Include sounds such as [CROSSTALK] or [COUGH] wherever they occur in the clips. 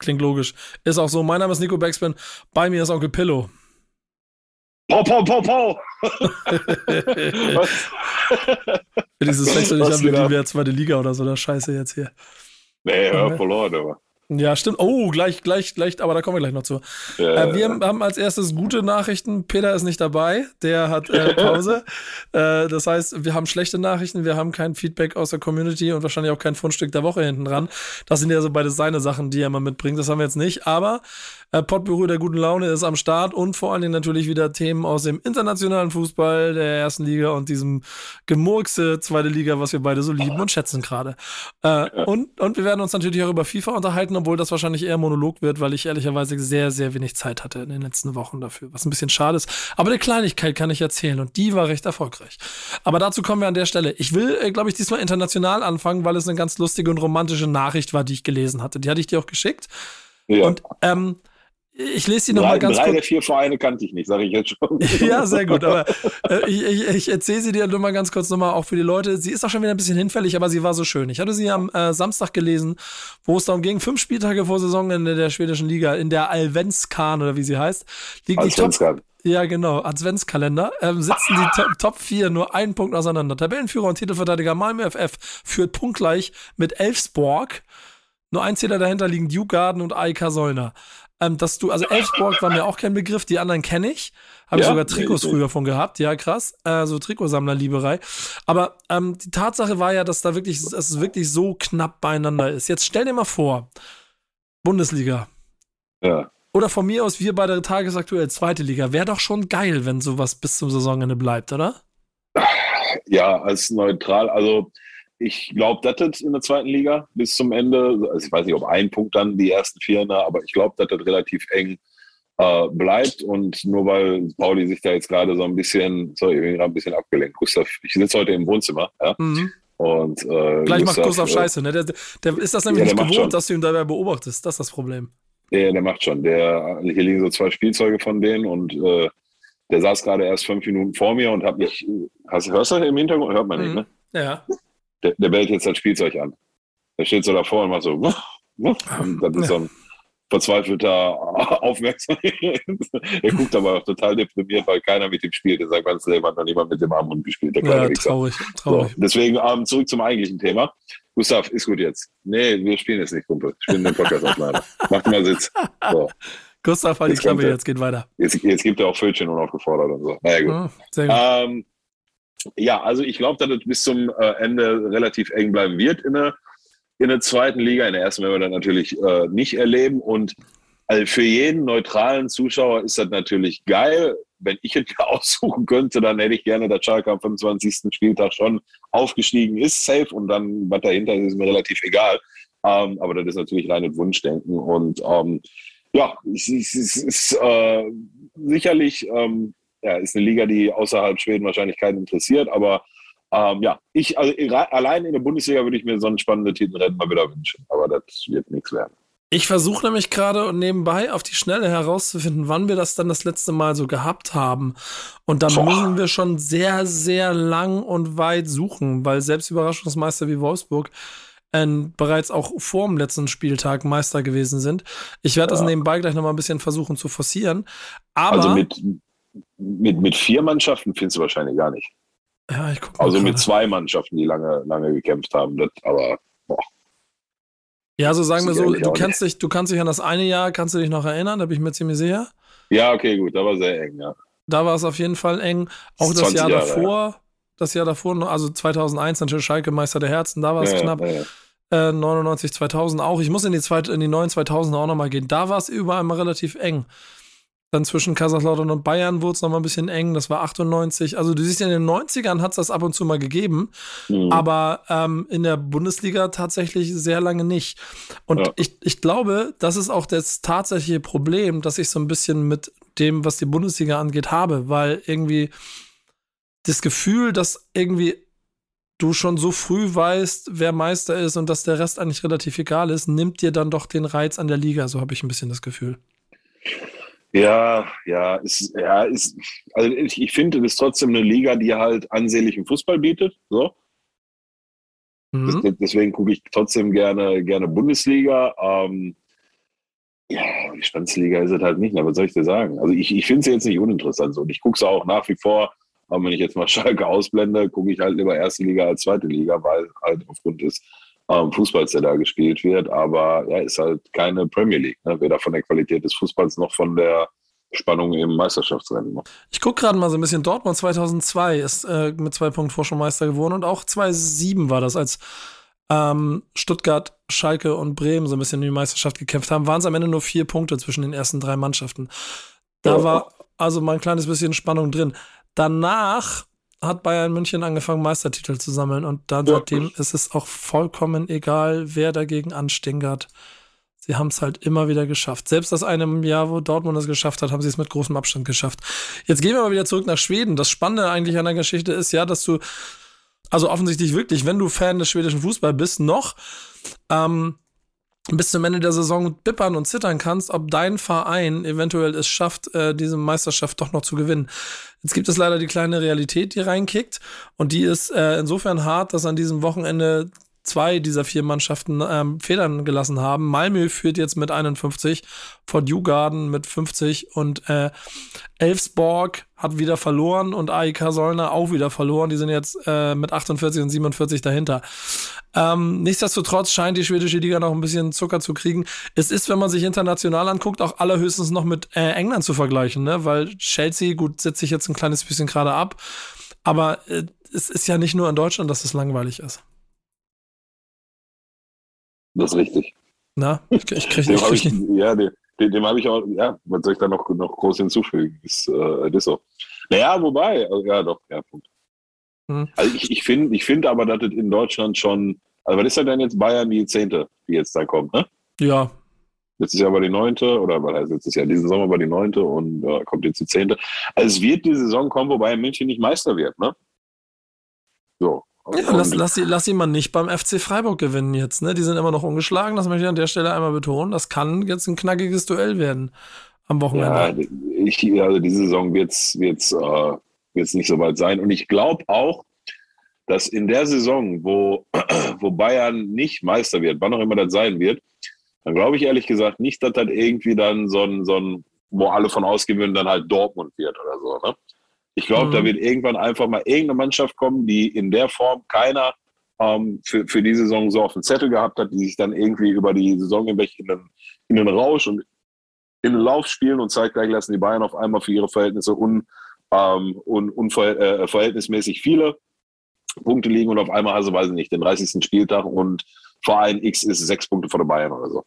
Klingt logisch. Ist auch so. Mein Name ist Nico Beckspin. Bei mir ist Onkel Pillow. Pau, pau, pau, pau. Dieses Wechsel nicht an, wie wir zweite Liga oder so, das Scheiße jetzt hier. Nee, hör verloren, aber. Ja, stimmt. Oh, gleich, gleich, gleich, aber da kommen wir gleich noch zu. Äh, wir haben als erstes gute Nachrichten. Peter ist nicht dabei, der hat äh, [LAUGHS] Pause. äh, das heißt, wir haben schlechte Nachrichten, wir haben kein Feedback aus der Community und wahrscheinlich auch kein Fundstück der Woche hinten dran. Das sind ja so beide seine Sachen, die er mal mitbringt. Das haben wir jetzt nicht. Aber äh, Potbüro der guten Laune ist am Start und vor allen Dingen natürlich wieder Themen aus dem internationalen Fußball der ersten Liga und diesem Gemurkse zweite Liga, was wir beide so lieben und schätzen gerade. Äh, und, und wir werden uns natürlich auch über FIFA unterhalten, obwohl das wahrscheinlich eher Monolog wird, weil ich ehrlicherweise sehr, sehr wenig Zeit hatte in den letzten Wochen dafür, was ein bisschen schade ist. Aber eine Kleinigkeit kann ich erzählen und die war recht erfolgreich. Aber dazu kommen wir an der Stelle. Ich will, äh, glaube ich, diesmal international anfangen, weil es eine ganz lustige und romantische Nachricht war, die ich gelesen hatte. Die hatte ich dir auch geschickt. Ja. Und ähm, ich lese sie nochmal ganz drei kurz. der vier Vereine kannte ich nicht, sage ich jetzt schon. [LAUGHS] Ja, sehr gut. Aber äh, ich, ich, ich erzähle sie dir nur mal ganz kurz nochmal auch für die Leute. Sie ist auch schon wieder ein bisschen hinfällig, aber sie war so schön. Ich hatte sie am äh, Samstag gelesen, wo es darum ging, fünf Spieltage vor Saisonende der schwedischen Liga in der Alvenskan oder wie sie heißt, liegt die Top, Top. ja, genau, Adventskalender, ähm, sitzen die Top, Top 4 nur einen Punkt auseinander. Tabellenführer und Titelverteidiger Malmö FF führt punktgleich mit Elfsborg. Nur ein Zähler dahinter liegen Duke Garden und AIK Solna. Ähm, dass du, also Elfsborg war mir auch kein Begriff, die anderen kenne ich. Habe ich Ja? sogar Trikots nee. früher von gehabt, ja, krass. Äh, so Trikotsammlerlieberei. Aber ähm, die Tatsache war ja, dass da wirklich, dass es wirklich so knapp beieinander ist. Jetzt stell dir mal vor, Bundesliga. Ja. Oder von mir aus, wir bei der tagesaktuell zweite Liga. Wäre doch schon geil, wenn sowas bis zum Saisonende bleibt, oder? ja, als neutral. Also ich glaube, dass das in der zweiten Liga bis zum Ende, also ich weiß nicht, ob ein Punkt dann die ersten vier, ne, aber ich glaube, dass das relativ eng äh, bleibt und nur weil Pauli sich da jetzt gerade so ein bisschen, sorry, ich bin gerade ein bisschen abgelenkt. Gustav, ich sitze heute im Wohnzimmer, ja, Mhm. und äh, Gleich macht Gustav äh, Scheiße, ne? Der, der ist das nämlich Ja, nicht gewohnt, schon. dass du ihn dabei beobachtest. Das ist das Problem. Ja, der macht schon. Der, hier liegen so zwei Spielzeuge von denen und äh, der saß gerade erst fünf Minuten vor mir und hat mich, hast, hörst du im Hintergrund? Hört man nicht, Mhm. ne? Ja. Der, der bellt jetzt das Spielzeug an. Der steht so davor und macht so, wuff, wuff, und das ist so ein verzweifelter [LAUGHS] Aufmerksam. er guckt aber auch total deprimiert, weil keiner mit ihm spielt. Er sagt, ganz Leben hat noch niemand mit dem Armhund gespielt, der kleine Ja, Wichser. traurig, So, traurig. deswegen ähm, zurück zum eigentlichen Thema. Gustav, ist gut jetzt. Nee, wir spielen jetzt nicht, Kumpel. Wir spielen den Podcast aufeinander. Mach dir mal Sitz. So. Gustav, halt die Klappe, jetzt geht weiter. Jetzt, jetzt gibt er auch Fötchen unaufgefordert und so. Naja, gut. Mhm, sehr gut. Ähm, ja, also ich glaube, dass es bis zum äh, Ende relativ eng bleiben wird in der, in der zweiten Liga. In der ersten werden wir dann natürlich äh, nicht erleben. Und also für jeden neutralen Zuschauer ist das natürlich geil. Wenn ich es [LAUGHS] mir aussuchen könnte, dann hätte ich gerne, dass Schalke am 25. Spieltag schon aufgestiegen ist, safe. Und dann, was dahinter ist, ist mir relativ egal. Ähm, aber das ist natürlich reines Wunschdenken. Und ähm, ja, es ist, es ist äh, sicherlich ähm, ja, ist eine Liga, die außerhalb Schweden wahrscheinlich keinen interessiert, aber ähm, ja, ich, also allein in der Bundesliga würde ich mir so ein spannendes Titelrennen mal wieder wünschen, aber das wird nichts werden. Ich versuche nämlich gerade und nebenbei auf die Schnelle herauszufinden, wann wir das dann das letzte Mal so gehabt haben. Und dann Boah. müssen wir schon sehr, sehr lang und weit suchen, weil selbst Überraschungsmeister wie Wolfsburg äh, bereits auch vor dem letzten Spieltag Meister gewesen sind. Ich werde das Ja. nebenbei gleich nochmal ein bisschen versuchen zu forcieren. Aber, also mit, mit, mit vier Mannschaften findest du wahrscheinlich gar nicht. ja, ich guck mal Also gerade. mit zwei Mannschaften, die lange, lange gekämpft haben. Das, aber Ja, so sagen wir so, du kannst dich, du kannst dich an das eine Jahr, kannst du dich noch erinnern, da bin ich mir ziemlich sicher. ja, okay, gut, da war sehr eng, ja. Da war es auf jeden Fall eng. Auch das 20 Jahr Jahre, davor, das Jahr davor, also 2001 natürlich Schalke Meister der Herzen, da war es ja, knapp. Ja, ja. Äh, 99, 2000 auch. Ich muss in die, zweit, in die neuen 2000 auch nochmal gehen. Da war es überall mal relativ eng. Dann zwischen Kaiserslautern und Bayern wurde es nochmal ein bisschen eng. Das war 98. Also du siehst, in den 90ern hat es das ab und zu mal gegeben. Mhm. Aber ähm, in der Bundesliga tatsächlich sehr lange nicht. Und ja. ich, ich glaube, das ist auch das tatsächliche Problem, dass ich so ein bisschen mit dem, was die Bundesliga angeht, habe. Weil irgendwie das Gefühl, dass irgendwie du schon so früh weißt, wer Meister ist und dass der Rest eigentlich relativ egal ist, nimmt dir dann doch den Reiz an der Liga. So habe ich ein bisschen das Gefühl. Ja, ja, ist, ja, ist, also ich, ich finde, es ist trotzdem eine Liga, die halt ansehnlichen Fußball bietet. So. Mhm. Das, deswegen gucke ich trotzdem gerne, gerne Bundesliga. Ähm, ja, die Spannungsliga ist es halt nicht, aber was soll ich dir sagen? Also ich, ich finde es jetzt nicht uninteressant so. Und ich gucke es auch nach wie vor, aber wenn ich jetzt mal [LAUGHS] Schalke ausblende, gucke ich halt lieber erste Liga als zweite Liga, weil halt aufgrund des ähm, Fußballs, der da gespielt wird. Aber ja, ist halt keine Premier League, ne? weder von der Qualität des Fußballs noch von der Spannung im Meisterschaftsrennen. Ich gucke gerade mal so ein bisschen. Dortmund 2002 ist äh, mit zwei Punkten Vorsprung Meister geworden und auch 2007 war das, als ähm, Stuttgart, Schalke und Bremen so ein bisschen in die Meisterschaft gekämpft haben, waren es am Ende nur vier Punkte zwischen den ersten drei Mannschaften. Da ja. war also mal ein kleines bisschen Spannung drin. Danach hat Bayern München angefangen, Meistertitel zu sammeln. Und dann ja. seitdem ist es auch vollkommen egal, wer dagegen anstinkert. Sie haben es halt immer wieder geschafft. Selbst das eine Jahr, wo Dortmund es geschafft hat, haben sie es mit großem Abstand geschafft. Jetzt gehen wir mal wieder zurück nach Schweden. Das Spannende eigentlich an der Geschichte ist ja, dass du, also offensichtlich wirklich, wenn du Fan des schwedischen Fußballs bist, noch ähm, bis zum Ende der Saison bippern und zittern kannst, ob dein Verein eventuell es schafft, äh, diese Meisterschaft doch noch zu gewinnen. Jetzt gibt es leider die kleine Realität, die reinkickt und die ist äh, insofern hart, dass an diesem Wochenende zwei dieser vier Mannschaften ähm, Federn gelassen haben. Malmö führt jetzt mit 51, Fort Djurgården mit 50 und äh, Elfsborg hat wieder verloren und AIK Solna auch wieder verloren. Die sind jetzt äh, mit 48 und 47 dahinter. Ähm, nichtsdestotrotz scheint die schwedische Liga noch ein bisschen Zucker zu kriegen. Es ist, wenn man sich international anguckt, auch allerhöchstens noch mit äh, England zu vergleichen, ne? weil Chelsea, gut, setzt sich jetzt ein kleines bisschen gerade ab, aber äh, es ist ja nicht nur in Deutschland, dass es langweilig ist. Das ist richtig. Na, ich, ich kriege ich, ich, Ja, dem, dem habe ich auch, ja, was soll ich da noch, noch groß hinzufügen? Ist, äh, ist so. Naja, wobei, also, ja, doch, ja, Punkt. Hm. Also ich, ich finde ich find aber, dass es in Deutschland schon, also was ist denn denn jetzt Bayern die Zehnte, die jetzt da kommt, ne? Ja. Letztes Jahr war die Neunte, oder was heißt letztes Jahr, diesen Sommer war die Neunte und äh, kommt jetzt die Zehnte. Also es wird die Saison kommen, wo Bayern München nicht Meister wird, ne? So. Ja, lass, lass, sie, lass sie mal nicht beim FC Freiburg gewinnen jetzt, ne? Die sind immer noch ungeschlagen, das möchte ich an der Stelle einmal betonen. Das kann jetzt ein knackiges Duell werden am Wochenende. Ja, ich, also diese Saison wird es äh, nicht so weit sein. Und ich glaube auch, dass in der Saison, wo, [CLEARS THROAT] wo Bayern nicht Meister wird, wann auch immer das sein wird, dann glaube ich ehrlich gesagt nicht, dass das irgendwie dann so ein, so ein, wo alle von ausgehen würden, dann halt Dortmund wird oder so. Ne? Ich glaube, mhm. da wird irgendwann einfach mal irgendeine Mannschaft kommen, die in der Form keiner ähm, für, für die Saison so auf dem Zettel gehabt hat, die sich dann irgendwie über die Saison in den, in den Rausch und in den Lauf spielen und zeitgleich lassen die Bayern auf einmal für ihre Verhältnisse un, ähm, und unverhältnismäßig äh, viele Punkte liegen und auf einmal also, weiß ich nicht, den 30. Spieltag und Verein X ist sechs Punkte vor der Bayern oder so.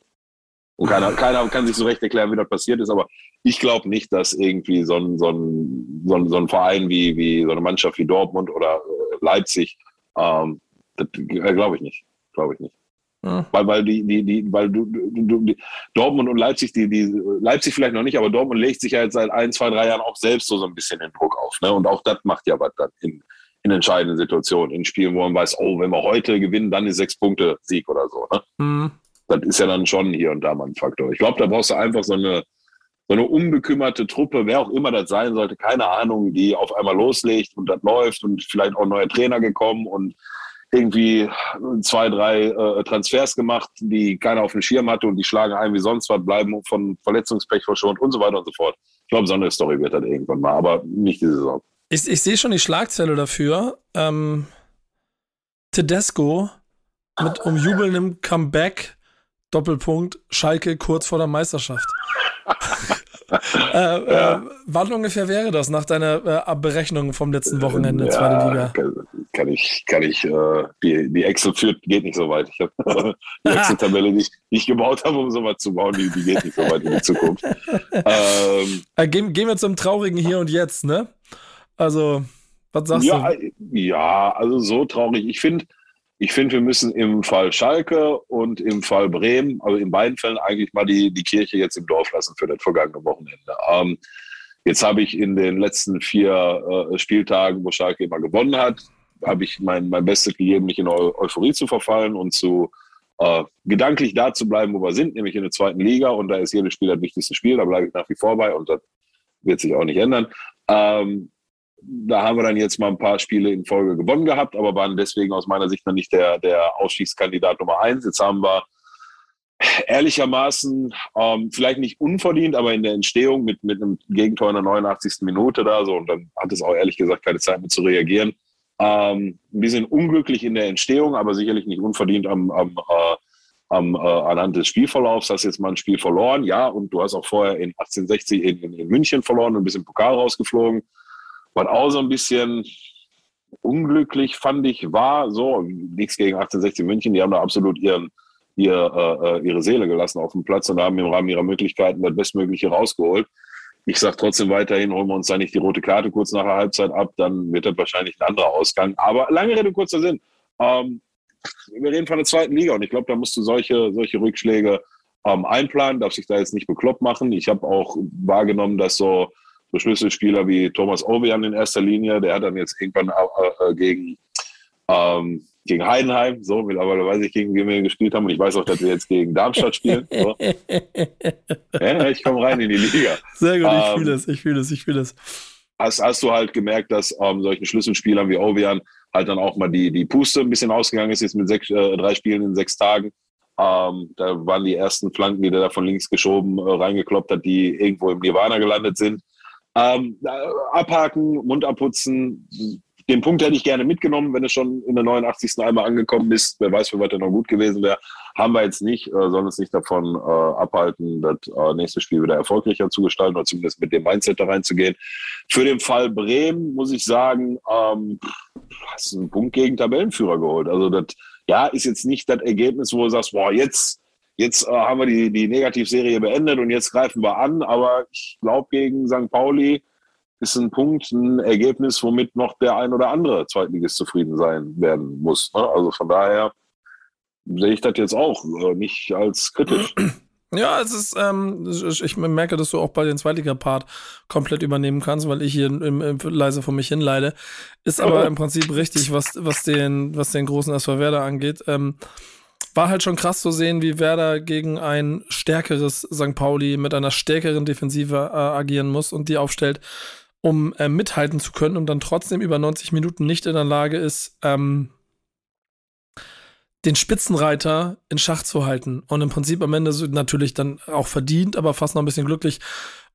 Und keiner, keiner kann sich so recht erklären, wie das passiert ist, aber ich glaube nicht, dass irgendwie so ein, so ein, so ein, so ein Verein wie, wie so eine Mannschaft wie Dortmund oder äh, Leipzig, ähm, das glaube ich nicht. Glaube ich nicht. Ja. Weil, weil die, die, die, weil du, du, du, Dortmund und Leipzig, die, die, Leipzig vielleicht noch nicht, aber Dortmund legt sich ja jetzt seit ein, zwei, drei Jahren auch selbst so, so ein bisschen den Druck auf. Ne? Und auch das macht ja was dann in, in entscheidenden Situationen, in Spielen, wo man weiß, oh, wenn wir heute gewinnen, dann ist sechs Punkte Sieg oder so. Ne? Mhm. Das ist ja dann schon hier und da mal ein Faktor. Ich glaube, da brauchst du einfach so eine, so eine unbekümmerte Truppe, wer auch immer das sein sollte, keine Ahnung, die auf einmal loslegt und das läuft und vielleicht auch ein neuer Trainer gekommen und irgendwie zwei, drei äh, Transfers gemacht, die keiner auf dem Schirm hatte und die schlagen ein wie sonst was, bleiben von Verletzungspech verschont und so weiter und so fort. Ich glaube, so eine Story wird dann irgendwann mal, aber nicht diese Saison. Ich, ich sehe schon die Schlagzeile dafür. Ähm, Tedesco mit umjubelndem Comeback, Doppelpunkt, Schalke kurz vor der Meisterschaft. [LAUGHS] äh, ja. äh, wann ungefähr wäre das nach deiner äh, Berechnung vom letzten Wochenende, ja, zweite Liga? Kann, kann ich, kann ich, äh, die, die Excel führt, geht nicht so weit. Ich habe [LAUGHS] die Excel-Tabelle, die, die ich gebaut habe, um sowas zu bauen, die, die geht nicht so weit in die Zukunft. Ähm, äh, gehen, gehen wir zum traurigen Hier und Jetzt, ne? Also, was sagst ja, du? Ja, also so traurig. Ich finde, ich finde, wir müssen im Fall Schalke und im Fall Bremen, also in beiden Fällen eigentlich mal die, die Kirche jetzt im Dorf lassen für das vergangene Wochenende. Ähm, jetzt habe ich in den letzten vier äh, Spieltagen, wo Schalke immer gewonnen hat, habe ich mein, mein Bestes gegeben, nicht in Eu Euphorie zu verfallen und zu äh, gedanklich da zu bleiben, wo wir sind, nämlich in der zweiten Liga. Und da ist jedes Spiel das wichtigste Spiel, da bleibe ich nach wie vor bei und das wird sich auch nicht ändern. Ähm, da haben wir dann jetzt mal ein paar Spiele in Folge gewonnen gehabt, aber waren deswegen aus meiner Sicht noch nicht der, der Ausstiegskandidat Nummer eins. Jetzt haben wir ehrlichermaßen, ähm, vielleicht nicht unverdient, aber in der Entstehung mit, mit einem Gegentor in der 89. Minute da so, und dann hat es auch ehrlich gesagt keine Zeit mehr zu reagieren. Ähm, ein bisschen unglücklich in der Entstehung, aber sicherlich nicht unverdient am, am, äh, am äh, anhand des Spielverlaufs. Hast jetzt mal ein Spiel verloren, ja, und du hast auch vorher in 1860 in, in, in München verloren und ein bisschen Pokal rausgeflogen. Was auch so ein bisschen unglücklich fand ich, war so, nichts gegen 1860 München, die haben da absolut ihren, ihr, äh, äh, ihre Seele gelassen auf dem Platz und haben im Rahmen ihrer Möglichkeiten das Bestmögliche rausgeholt. Ich sage trotzdem weiterhin, holen wir uns da nicht die rote Karte kurz nach der Halbzeit ab, dann wird das wahrscheinlich ein anderer Ausgang. Aber lange Rede, kurzer Sinn. Ähm, wir reden von der zweiten Liga und ich glaube, da musst du solche, solche Rückschläge ähm, einplanen, darf sich da jetzt nicht bekloppt machen. Ich habe auch wahrgenommen, dass so so Schlüsselspieler wie Thomas Obian in erster Linie, der hat dann jetzt irgendwann äh, äh, gegen, ähm, gegen Heidenheim, so mittlerweile weiß ich, gegen wen wir gespielt haben und ich weiß auch, dass wir jetzt gegen Darmstadt spielen. So. [LAUGHS] ja, ich komme rein in die Liga. Sehr gut, ich ähm, fühle es, ich fühle es, ich fühle es. Hast, hast du halt gemerkt, dass ähm, solchen Schlüsselspielern wie Obian halt dann auch mal die, die Puste ein bisschen ausgegangen ist, jetzt mit sechs, äh, drei Spielen in sechs Tagen. Ähm, da waren die ersten Flanken, die der da von links geschoben äh, reingekloppt hat, die irgendwo im Nirvana gelandet sind. Ähm, abhaken, Mund abputzen. Den Punkt hätte ich gerne mitgenommen, wenn es schon in der 89. einmal angekommen ist. Wer weiß, wie weit er noch gut gewesen wäre. Haben wir jetzt nicht, äh, sollen uns nicht davon äh, abhalten, das äh, nächste Spiel wieder erfolgreicher zu gestalten oder zumindest mit dem Mindset da reinzugehen. Für den Fall Bremen muss ich sagen, ähm, hast einen Punkt gegen Tabellenführer geholt. Also das ja, ist jetzt nicht das Ergebnis, wo du sagst, boah, jetzt Jetzt äh, haben wir die, die Negativserie beendet und jetzt greifen wir an. Aber ich glaube, gegen St. Pauli ist ein Punkt, ein Ergebnis, womit noch der ein oder andere Zweitligist zufrieden sein werden muss. Ne? Also von daher sehe ich das jetzt auch äh, nicht als kritisch. [CLEARS THROAT] Ja, es ist, ähm, ich merke, dass du auch bei den Zweitliga-Part komplett übernehmen kannst, weil ich hier im, im, leise vor mich hinleide. Ist aber im Prinzip richtig, was, was, den, was den großen SV Werder angeht. Ähm, war halt schon krass zu sehen, wie Werder gegen ein stärkeres St. Pauli mit einer stärkeren Defensive äh, agieren muss und die aufstellt, um äh, mithalten zu können und dann trotzdem über 90 Minuten nicht in der Lage ist, ähm, den Spitzenreiter in Schach zu halten und im Prinzip am Ende natürlich dann auch verdient, aber fast noch ein bisschen glücklich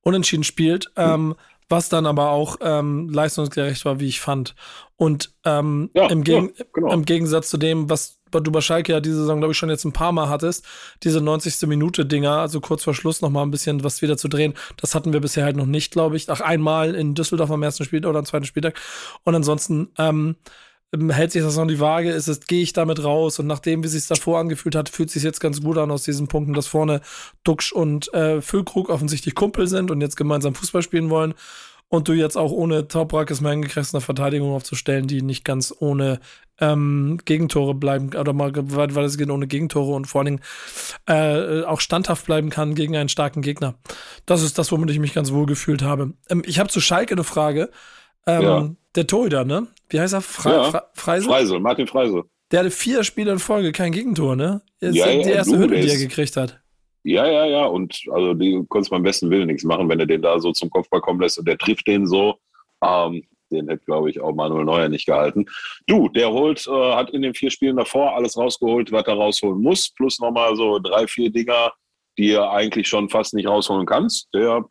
unentschieden spielt, ähm, was dann aber auch ähm, leistungsgerecht war, wie ich fand. Und ähm, ja, im, Geg ja, genau. im Gegensatz zu dem, was du bei Schalke ja diese Saison, glaube ich, schon jetzt ein paar Mal hattest, diese 90. Minute Dinger, also kurz vor Schluss noch mal ein bisschen was wieder zu drehen, das hatten wir bisher halt noch nicht, glaube ich. Ach, einmal in Düsseldorf am ersten Spieltag oder am zweiten Spieltag. Und ansonsten ähm, hält sich das noch die Waage, ist es, gehe ich damit raus und nachdem, wie es sich davor angefühlt hat, fühlt es sich jetzt ganz gut an aus diesen Punkten, dass vorne Duxch und äh, Füllkrug offensichtlich Kumpel sind und jetzt gemeinsam Fußball spielen wollen und du jetzt auch ohne Toprak mehr hingekriegst, eine Verteidigung aufzustellen, die nicht ganz ohne ähm, Gegentore bleiben oder mal weil es geht ohne Gegentore und vor allen Dingen äh, auch standhaft bleiben kann gegen einen starken Gegner. Das ist das, womit ich mich ganz wohl gefühlt habe. Ähm, ich habe zu Schalke eine Frage. Ähm, ja. Der Torhüter, ne? Wie heißt er? Fre ja. Fre Freisel? Freisel, Martin Freisel. Der hatte vier Spiele in Folge kein Gegentor, ne? Jetzt ja, die erste du, Hütte, die er gekriegt hat. Ja, ja, ja. Und also die konntest beim besten Willen nichts machen, wenn er den da so zum Kopfball kommen lässt und der trifft den so. Ähm, den hätte, glaube ich, auch Manuel Neuer nicht gehalten. Du, der holt, äh, hat in den vier Spielen davor alles rausgeholt, was er rausholen muss, plus nochmal so drei, vier Dinger, die er eigentlich schon fast nicht rausholen kannst. Der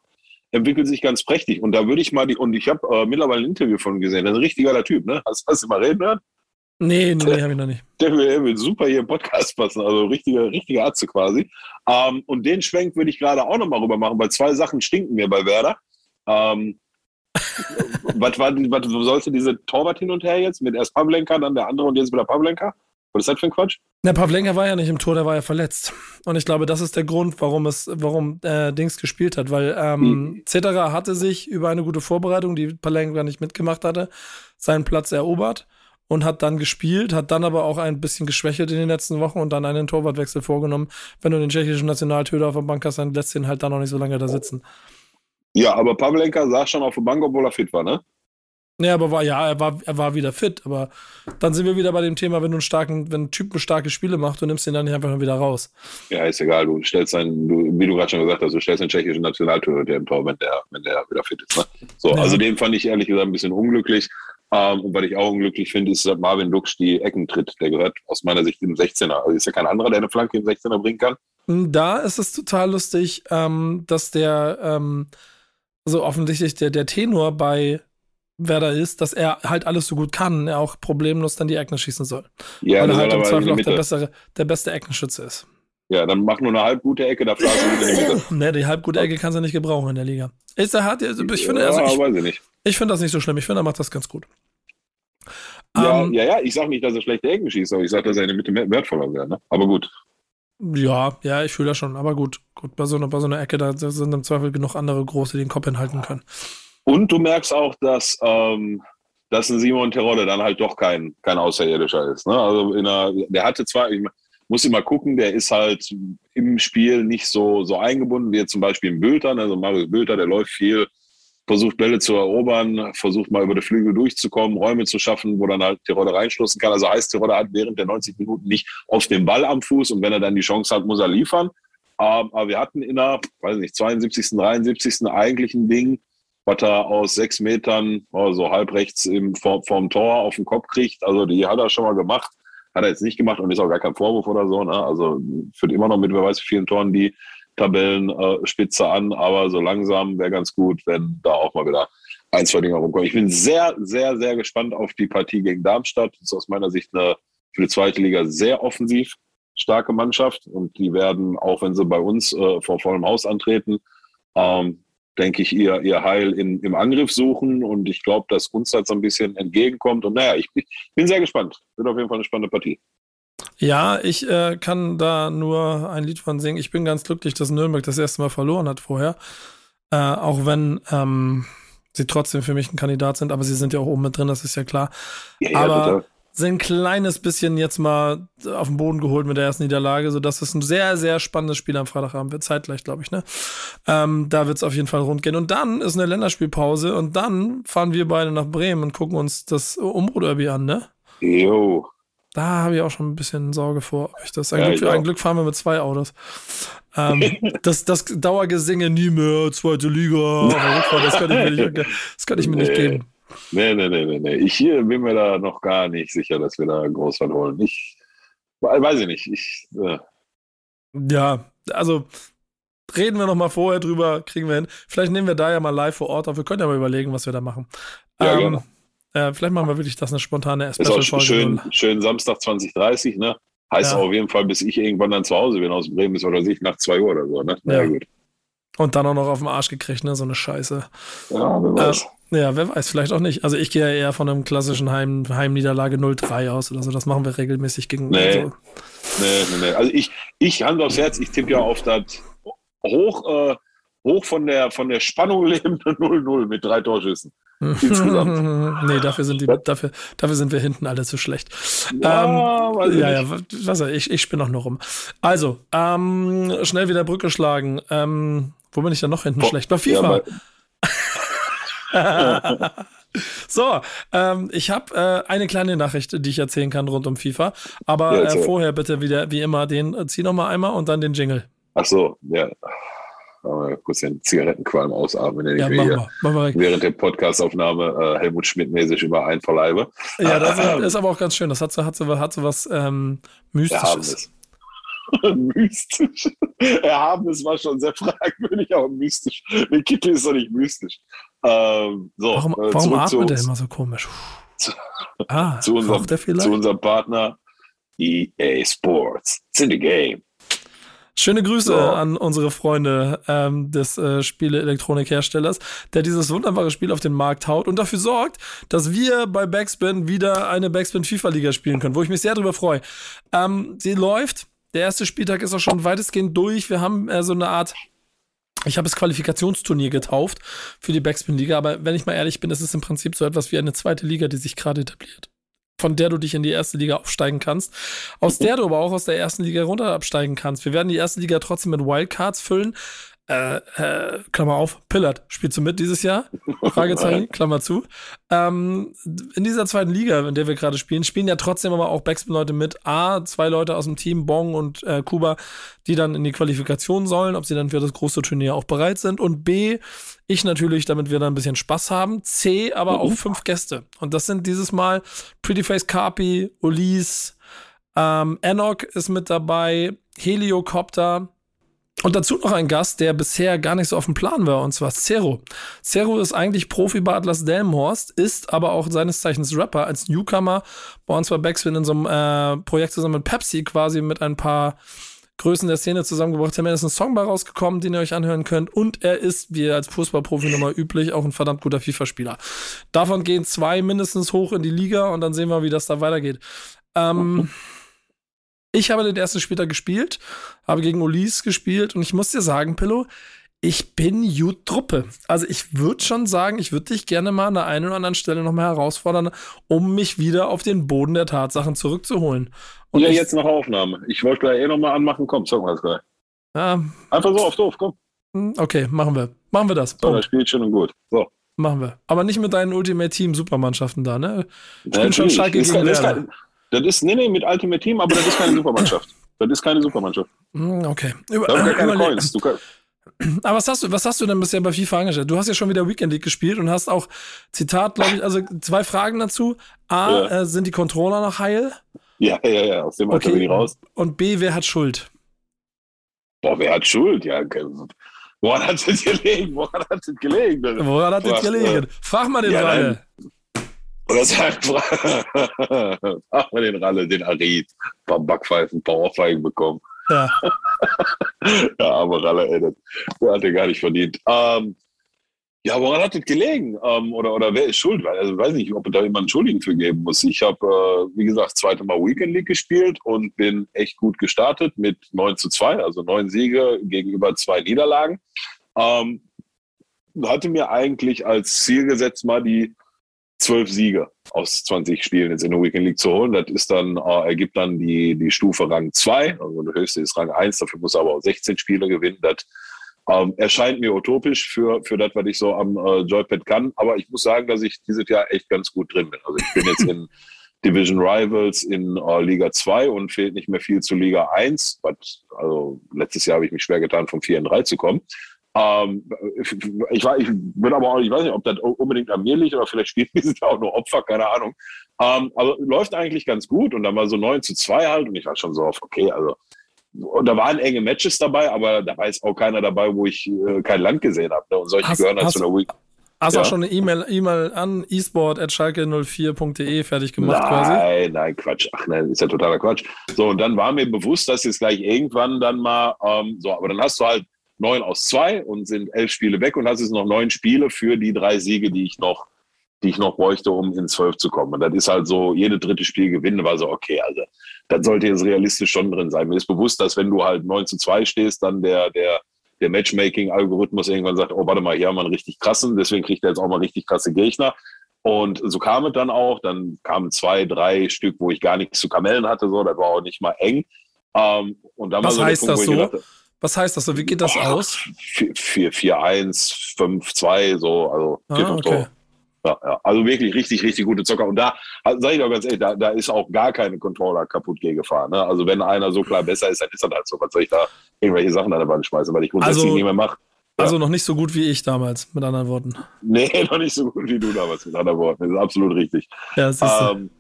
entwickelt sich ganz prächtig. Und da würde ich mal die, und ich habe äh, mittlerweile ein Interview von ihm gesehen, das ist ein richtig geiler Typ, ne? Hast, hast du mal reden hören? Nee, nee, [LAUGHS] nee, habe ich noch nicht. Der will, super hier im Podcast passen, also richtige, richtige Atze quasi. Ähm, und den Schwenk würde ich gerade auch nochmal rüber machen, weil zwei Sachen stinken mir bei Werder. Ähm, [LAUGHS] was, war, was sollte diese Torwart hin und her jetzt? Mit erst Pavlenka, dann der andere und jetzt wieder Pavlenka? Was ist das für ein Quatsch? Der Pavlenka war ja nicht im Tor, der war ja verletzt. Und ich glaube, das ist der Grund, warum es, warum äh, Dings gespielt hat, weil ähm, mhm. Cetera hatte sich über eine gute Vorbereitung, die Pavlenka nicht mitgemacht hatte, seinen Platz erobert und hat dann gespielt, hat dann aber auch ein bisschen geschwächelt in den letzten Wochen und dann einen Torwartwechsel vorgenommen. Wenn du den tschechischen Nationaltöter auf der Bank hast, dann lässt ihn halt da noch nicht so lange da sitzen. Ja, aber Pavlenka saß schon auf der Bank, obwohl er fit war, ne? Ja, aber war, ja, er war, er war wieder fit. Aber dann sind wir wieder bei dem Thema, wenn du einen starken, wenn ein Typ starke Spiele macht, du nimmst ihn dann nicht einfach wieder raus. Ja, ist egal. Du stellst einen, du, wie du gerade schon gesagt hast, du stellst einen tschechischen Nationaltorhüter im Tor, wenn der, wenn der wieder fit ist. Ne? So, ja. also den fand ich ehrlich gesagt ein bisschen unglücklich. Ähm, und was ich auch unglücklich finde, ist, dass Marvin Dux die Ecken tritt. Der gehört aus meiner Sicht im 16er. Also ist ja kein anderer, der eine Flanke im 16er bringen kann. Da ist es total lustig, ähm, dass der, ähm, also offensichtlich der, der Tenor bei Werder ist, dass er halt alles so gut kann, er auch problemlos dann die Ecken schießen soll. Ja, Weil er halt im Zweifel auch der, bessere, der beste Eckenschütze ist. Ja, dann mach nur eine halbgute Ecke, da du in die [LAUGHS] die halbgute Ecke kannst du nicht gebrauchen in der Liga. Ist er hart? Also ich finde, also ich, weiß ich. Ich finde das nicht so schlimm. Ich finde, er macht das ganz gut. Ja, um, ähm, ja, ja, ich sage nicht, dass er schlechte Ecken schießt, aber ich sage, dass er in der Mitte wertvoller wäre. Ne? Aber gut. Ja, ja, ich fühle das schon. Aber gut, gut bei, so einer, bei so einer Ecke, da sind im Zweifel genug andere Große, die den Kopf hinhalten können. Und du merkst auch, dass, ähm, dass ein Simon Terodde dann halt doch kein, kein Außerirdischer ist. Ne? Also in einer, der hatte zwar, ich muss immer gucken, der ist halt im Spiel nicht so, so eingebunden wie jetzt zum Beispiel im Bülter. Ne? Also Marius Bülter, der läuft viel, versucht Bälle zu erobern, versucht mal über die Flügel durchzukommen, Räume zu schaffen, wo dann halt Terodde reinschlossen kann. Also heißt, Terodde hat während der 90 Minuten nicht auf den Ball am Fuß und wenn er dann die Chance hat, muss er liefern. Aber wir hatten in der, weiß nicht, 72., 73. eigentlich ein Ding, was er aus sechs Metern, also halb rechts im, vom, vom Tor auf den Kopf kriegt. Also die hat er schon mal gemacht. Hat er jetzt nicht gemacht und ist auch gar kein Vorwurf oder so. Ne? Also führt immer noch mit, wer weiß, wie vielen Toren die Tabellenspitze äh, an. Aber so langsam wäre ganz gut, wenn da auch mal wieder ein, zwei Dinge rumkommen. Ich bin sehr, sehr, sehr gespannt auf die Partie gegen Darmstadt. Das ist aus meiner Sicht eine für die zweite Liga sehr offensiv starke Mannschaft und die werden, auch wenn sie bei uns äh, vor vollem Haus antreten, ähm, denke ich, ihr, ihr Heil in, im Angriff suchen. Und ich glaube, dass uns das so ein bisschen entgegenkommt. Und naja, ich bin sehr gespannt. Wird auf jeden Fall eine spannende Partie. Ja, ich äh, kann da nur ein Lied von singen. Ich bin ganz glücklich, dass Nürnberg das erste Mal verloren hat vorher. Äh, auch wenn ähm, sie trotzdem für mich ein Kandidat sind, aber sie sind ja auch oben mit drin, das ist ja klar. Ja, ja, aber total ein kleines bisschen jetzt mal auf den Boden geholt mit der ersten Niederlage, sodass es ein sehr, sehr spannendes Spiel am Freitagabend wird. Zeitgleich, glaube ich, ne? Ähm, da wird es auf jeden Fall rund gehen. Und dann ist eine Länderspielpause und dann fahren wir beide nach Bremen und gucken uns das Umbro-Derby an, ne? Jo. Da habe ich auch schon ein bisschen Sorge vor. Ich das, ein, ja, Glück, ein Glück fahren wir mit zwei Autos. Ähm, [LAUGHS] das, das Dauergesinge nie mehr, zweite Liga, das kann ich mir nicht, das kann ich mir nicht geben. Nee, nee, nee, nee, nee. Ich hier bin mir da noch gar nicht sicher, dass wir da groß was holen. Ich weiß ich nicht. Ich, äh. Ja, also reden wir noch mal vorher drüber, kriegen wir hin. Vielleicht nehmen wir da ja mal live vor Ort auf. Wir können ja mal überlegen, was wir da machen. Ja, ähm, äh, vielleicht machen wir wirklich das eine spontane Special-Folge. Schön, schön Samstag 2030, ne? Heißt ja. auf jeden Fall, bis ich irgendwann dann zu Hause bin aus Bremen, bis oder sich nach zwei Uhr oder so, ne? Ja. ja, gut. Und dann auch noch auf den Arsch gekriegt, ne? So eine Scheiße. Ja, wer weiß. Äh, ja, wer weiß, vielleicht auch nicht. Also ich gehe ja eher von einem klassischen Heim, Heimniederlage 0-3 aus oder so. Das machen wir regelmäßig gegen. Nee, also. nee, nee, nee. Also ich, ich Hand aufs Herz, ich tippe ja auf das hoch, äh, hoch von der, von der Spannung lebende 0-0 mit drei Torschüssen. Insgesamt. [LAUGHS] nee, dafür sind, die, dafür, dafür sind wir hinten alle zu schlecht. Ja, ähm, ja, ja, was, ich, ich spinne auch noch rum. Also, ähm, schnell wieder Brücke schlagen. Ähm, wo bin ich denn noch hinten oh, schlecht? Bei FIFA. Ja, [LAUGHS] so, ähm, ich habe äh, eine kleine Nachricht, die ich erzählen kann rund um FIFA. Aber ja, äh, vorher bitte wieder, wie immer, den äh, zieh noch mal einmal und dann den Jingle. Ach so, ja. Aber kurz den Zigarettenqualm ausatmen, den ja, ich mir während der Podcastaufnahme äh, Helmut Schmidt-mäßig über einverleibe. Ja, das ist, [LAUGHS] ist, aber auch ganz schön. Das hat so, hat so, hat so was ähm, Mystisches. [LAUGHS] mystisch. Erhabenes war schon sehr fragwürdig, aber mystisch. Der Kittel ist doch nicht mystisch. Ähm, so, warum äh, warum atmet der immer so komisch? zu, ah, [LAUGHS] zu, unserem, zu unserem Partner EA Sports. It's in the game. Schöne Grüße ja. an unsere Freunde ähm, des äh, Spiele-Elektronik-Herstellers, der dieses wunderbare Spiel auf den Markt haut und dafür sorgt, dass wir bei Backspin wieder eine Backspin FIFA-Liga spielen können, wo ich mich sehr darüber freue. Ähm, sie läuft. Der erste Spieltag ist auch schon weitestgehend durch. Wir haben äh, so eine Art ich habe es Qualifikationsturnier getauft für die Backspin-Liga, aber wenn ich mal ehrlich bin, ist es im Prinzip so etwas wie eine zweite Liga, die sich gerade etabliert von der du dich in die erste Liga aufsteigen kannst, aus der du aber auch aus der ersten Liga runter absteigen kannst. Wir werden die erste Liga trotzdem mit Wildcards füllen, äh, äh, Klammer auf, Pillard, spielst du mit dieses Jahr? Fragezeichen, [LAUGHS] Klammer zu. Ähm, in dieser zweiten Liga, in der wir gerade spielen, spielen ja trotzdem aber auch Backspin-Leute mit. A, zwei Leute aus dem Team, Bong und äh, Kuba, die dann in die Qualifikation sollen, ob sie dann für das große Turnier auch bereit sind. Und B, ich natürlich, damit wir dann ein bisschen Spaß haben. C, aber auch fünf Gäste. Und das sind dieses Mal Prettyface Carpi, Ulis, ähm, Enoch ist mit dabei, Heliocopter, und dazu noch ein Gast, der bisher gar nicht so auf dem Plan war, und zwar Zero. Zero ist eigentlich Profi bei Atlas Delmhorst, ist aber auch seines Zeichens Rapper als Newcomer bei uns bei Backspin in so einem äh, Projekt zusammen mit Pepsi quasi mit ein paar Größen der Szene zusammengebracht haben. Er ist ein Song bei rausgekommen, den ihr euch anhören könnt. Und er ist, wie als Fußballprofi nochmal üblich, auch ein verdammt guter FIFA-Spieler. Davon gehen zwei mindestens hoch in die Liga und dann sehen wir, wie das da weitergeht. Ähm, ich habe den ersten Spieltag gespielt, habe gegen Ulis gespielt und ich muss dir sagen, Pillow, ich bin gut Truppe. Also ich würde schon sagen, ich würde dich gerne mal an der einen oder anderen Stelle nochmal herausfordern, um mich wieder auf den Boden der Tatsachen zurückzuholen. Und ja, ich, jetzt nach Aufnahme. Ich wollte gleich eh nochmal anmachen. Komm, sag mal das gleich. Ja. Einfach so auf doof, komm. Hm, okay, machen wir. Machen wir das. So, das spielt schon und gut. So. Machen wir. Aber nicht mit deinen Ultimate Team Supermannschaften da, ne? Ich ja, bin schon Schalke gegen Werder. Das ist, nee, nee, mit Ultimate Team, aber das ist keine Supermannschaft. Das ist keine Supermannschaft. Hm, okay. Über, da haben keine Coins. Du kann, [CLEARS THROAT] aber was hast du, was hast du denn bisher bei FIFA angestellt? Du hast ja schon wieder Weekend League gespielt und hast auch, Zitat, glaube ich, also zwei Fragen dazu. A, ja. äh, sind die Controller noch heil? Ja, ja, ja, aus dem okay. bin ich raus. Und B, wer hat Schuld? Boah, wer hat Schuld? Ja, woran hat es gelegen? Woran hat es gelegen? Woran hat es gelegen? Frag mal den ja. Oder sagt, frag [LAUGHS] mal den Ralle, den Arid. Ein paar Backpfeifen, ein paar Ohrfeigen bekommen. Ja. [LAUGHS] ja, aber Ralle, ey, das, der hat er gar nicht verdient. Ähm, ja, woran hat das gelegen? Ähm, oder, oder wer ist schuld? Also, ich weiß nicht, ob da jemanden Schuldigen für geben muss. Ich habe, äh, wie gesagt, zweite Mal Weekend League gespielt und bin echt gut gestartet mit 9 zu 2, also neun Siege gegenüber zwei Niederlagen. Ähm, hatte mir eigentlich als Ziel gesetzt, mal die zwölf Siege aus 20 Spielen jetzt in der Weekend League zu holen. Das ist dann, äh, ergibt dann die, die Stufe Rang 2. Also der höchste ist Rang 1, dafür muss er aber auch 16 Spiele gewinnen. Das ähm, erscheint mir utopisch für, für das, was ich so am äh, Joypad kann. Aber ich muss sagen, dass ich dieses Jahr echt ganz gut drin bin. Also ich bin jetzt in [LAUGHS] Division Rivals in äh, Liga 2 und fehlt nicht mehr viel zu Liga 1. Was, also letztes Jahr habe ich mich schwer getan, vom 4 in 3 zu kommen. Ähm, ich, war, ich bin aber auch, ich weiß nicht, ob das unbedingt an mir liegt oder vielleicht spielen die [LAUGHS] sind auch nur Opfer, keine Ahnung. Ähm, aber läuft eigentlich ganz gut und dann war so 9 zu 2 halt und ich war schon so auf, okay, also und da waren enge Matches dabei, aber da war jetzt auch keiner dabei, wo ich äh, kein Land gesehen habe. Ne? Und solche hast, gehören halt zu einer Week. Hast du ja? auch schon eine E-Mail e an esport.schalke04.de fertig gemacht nein, quasi? Nein, nein, Quatsch. Ach nein, ist ja totaler Quatsch. So, und dann war mir bewusst, dass jetzt gleich irgendwann dann mal, ähm, so, aber dann hast du halt neun aus zwei und sind elf Spiele weg und hast jetzt noch neun Spiele für die drei Siege, die ich noch, die ich noch bräuchte, um in zwölf zu kommen. Und das ist halt so, jede dritte Spiel gewinnen, war so, okay, also das sollte jetzt realistisch schon drin sein. Mir ist bewusst, dass wenn du halt neun zu zwei stehst, dann der, der, der Matchmaking-Algorithmus irgendwann sagt, oh, warte mal, hier haben wir einen richtig krassen, deswegen kriegt er jetzt auch mal richtig krasse Gegner. Und so kam es dann auch. Dann kamen zwei, drei Stück, wo ich gar nichts zu Kamellen hatte. So, das war auch nicht mal eng. Ähm, und dann Was war so heißt Punkt, das so? Dachte, was heißt das so? Wie geht das oh, aus? 4-1, 5-2, so, also ah, okay. so. Ja, ja, also wirklich richtig, richtig gute Zocker. Und da, also sage ich doch ganz ehrlich, da, da ist auch gar keine Controller kaputt gefahren. Ne? Also wenn einer so klar besser ist, dann ist das halt so. Was soll ich da irgendwelche Sachen an der Wand schmeißen, weil ich grundsätzlich also, nicht mehr mache. Ja. Also noch nicht so gut wie ich damals, mit anderen Worten. Nee, [LAUGHS] noch nicht so gut wie du damals, mit anderen Worten. Das ist absolut richtig. Ja, das ist ähm,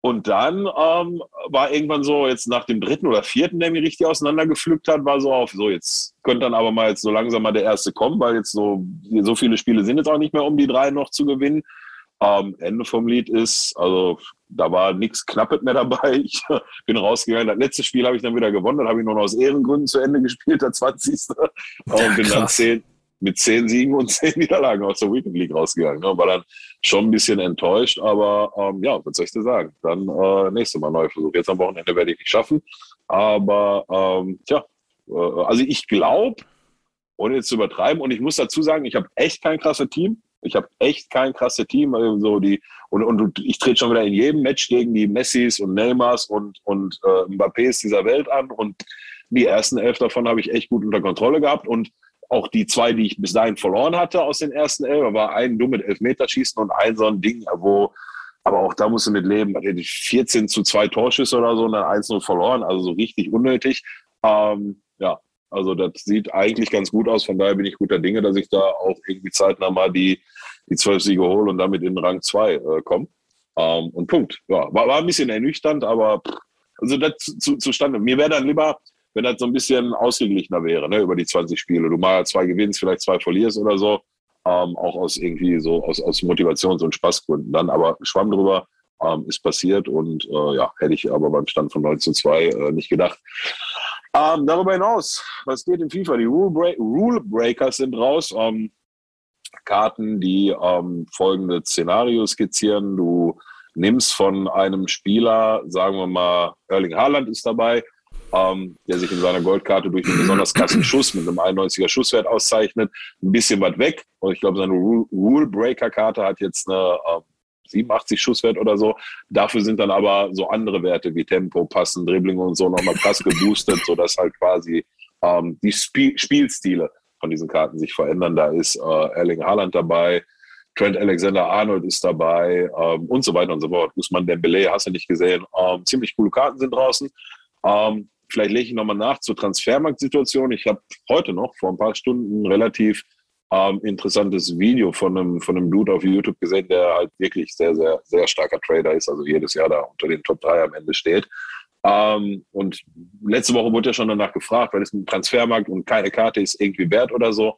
und dann ähm, war irgendwann so, jetzt nach dem dritten oder vierten, der mich richtig auseinandergepflückt hat, war so auf, so jetzt könnte dann aber mal jetzt so langsam mal der erste kommen, weil jetzt so, so viele Spiele sind jetzt auch nicht mehr, um die drei noch zu gewinnen. Ähm, Ende vom Lied ist, also da war nichts Knappes mehr dabei. [LAUGHS] Ich bin rausgegangen. Das letzte Spiel habe ich dann wieder gewonnen. Dann habe ich nur noch aus Ehrengründen zu Ende [LAUGHS] gespielt, der 20. Und bin dann zehn, mit zehn Siegen und zehn [LAUGHS] Niederlagen aus der Weekend League rausgegangen. Ne? War dann schon ein bisschen enttäuscht, aber ähm, ja, was soll ich dir sagen? Dann äh, nächstes Mal neu Versuch. Jetzt am Wochenende werde ich nicht schaffen. Aber ähm, tja, äh, also ich glaube, ohne jetzt zu übertreiben, und ich muss dazu sagen, ich habe echt kein krasses Team. Ich habe echt kein krasses Team. Also die, und, und ich trete schon wieder in jedem Match gegen die Messis und Neymars und, und äh, Mbappés dieser Welt an. Und die ersten elf davon habe ich echt gut unter Kontrolle gehabt. Und auch die zwei, die ich bis dahin verloren hatte aus den ersten elf, war ein dummes Elfmeterschießen und ein so ein Ding, wo, aber auch da musst du mit leben, 14 zu zwei Torschüsse oder so und dann 1-0 verloren, also so richtig unnötig. Ähm, ja, also das sieht eigentlich ganz gut aus. Von daher bin ich guter Dinge, dass ich da auch irgendwie zeitnah mal die, die zwölf Siege hole und damit in Rang 2 äh, komme. Ähm, und Punkt. Ja, war, war ein bisschen ernüchternd, aber also das zu, zustande. Mir wäre dann lieber, wenn das so ein bisschen ausgeglichener wäre, ne, über die 20 Spiele. Du mal zwei gewinnst, vielleicht zwei verlierst oder so. Ähm, auch aus irgendwie so aus, aus Motivations- und Spaßgründen dann. Aber Schwamm drüber ähm, ist passiert und äh, ja, hätte ich aber beim Stand von 9 zu 2 äh, nicht gedacht. Ähm, darüber hinaus, was geht in FIFA? Die Rule, Break Rule Breakers sind raus. Ähm, Karten, die ähm, folgende Szenario skizzieren. Du nimmst von einem Spieler, sagen wir mal, Erling Haaland ist dabei, ähm, der sich in seiner Goldkarte durch einen besonders krassen Schuss mit einem 91er Schusswert auszeichnet, ein bisschen weit weg. Und ich glaube, seine Rule Breaker Karte hat jetzt eine äh, 87 Schusswert oder so. Dafür sind dann aber so andere Werte wie Tempo, Passen, Dribbling und so nochmal krass geboostet, sodass halt quasi ähm, die Sp Spielstile von diesen Karten sich verändern. Da ist äh, Erling Haaland dabei, Trent Alexander-Arnold ist dabei ähm, und so weiter und so fort. Usman Dembele, hast du nicht gesehen. Ähm, ziemlich coole Karten sind draußen. Ähm, vielleicht lege ich nochmal nach zur Transfermarktsituation. Ich habe heute noch vor ein paar Stunden relativ ähm, interessantes Video von einem, von einem Dude auf YouTube gesehen, der halt wirklich sehr, sehr, sehr starker Trader ist, also jedes Jahr da unter den Top 3 am Ende steht. Ähm, und letzte Woche wurde ja schon danach gefragt, weil es ein Transfermarkt und keine Karte ist irgendwie wert oder so.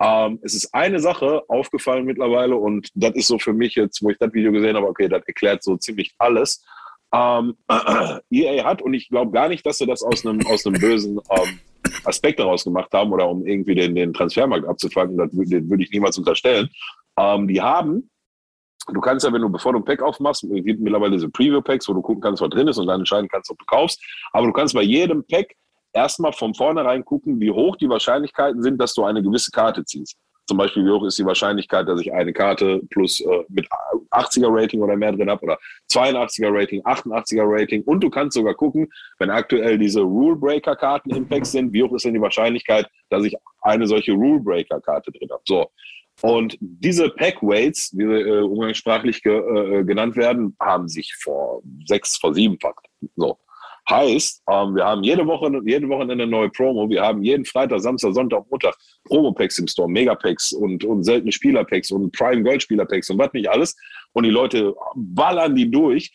Ähm, es ist eine Sache aufgefallen mittlerweile und das ist so für mich jetzt, wo ich das Video gesehen habe, okay, das erklärt so ziemlich alles. Ähm, [CLEARS THROAT] EA hat, und ich glaube gar nicht, dass sie das aus einem, aus bösen ähm, Aspekt daraus gemacht haben oder um irgendwie den, den Transfermarkt abzufangen, das würde würd ich niemals unterstellen. Ähm, die haben, du kannst ja, wenn du, bevor du ein Pack aufmachst, es gibt mittlerweile diese Preview-Packs, wo du gucken kannst, was drin ist und dann entscheiden kannst, ob du kaufst. Aber du kannst bei jedem Pack erstmal von vornherein gucken, wie hoch die Wahrscheinlichkeiten sind, dass du eine gewisse Karte ziehst. Zum Beispiel, wie hoch ist die Wahrscheinlichkeit, dass ich eine Karte plus äh, mit 80er Rating oder mehr drin habe oder 82er Rating, 88er Rating. Und du kannst sogar gucken, wenn aktuell diese Rule Breaker Karten im Pack sind, wie hoch ist denn die Wahrscheinlichkeit, dass ich eine solche Rule Breaker Karte drin habe. So. Und diese Pack Weights, wie sie äh, umgangssprachlich ge, äh, genannt werden, haben sich vor sechs, vor sieben Fakt. So. Heißt, ähm, wir haben jede Woche, jede Woche eine neue Promo. Wir haben jeden Freitag, Samstag, Sonntag, Montag Promo-Packs im Store, Megapacks und, und seltene Spieler-Packs und Prime Gold Spieler-Packs und was nicht alles. Und die Leute ballern die durch.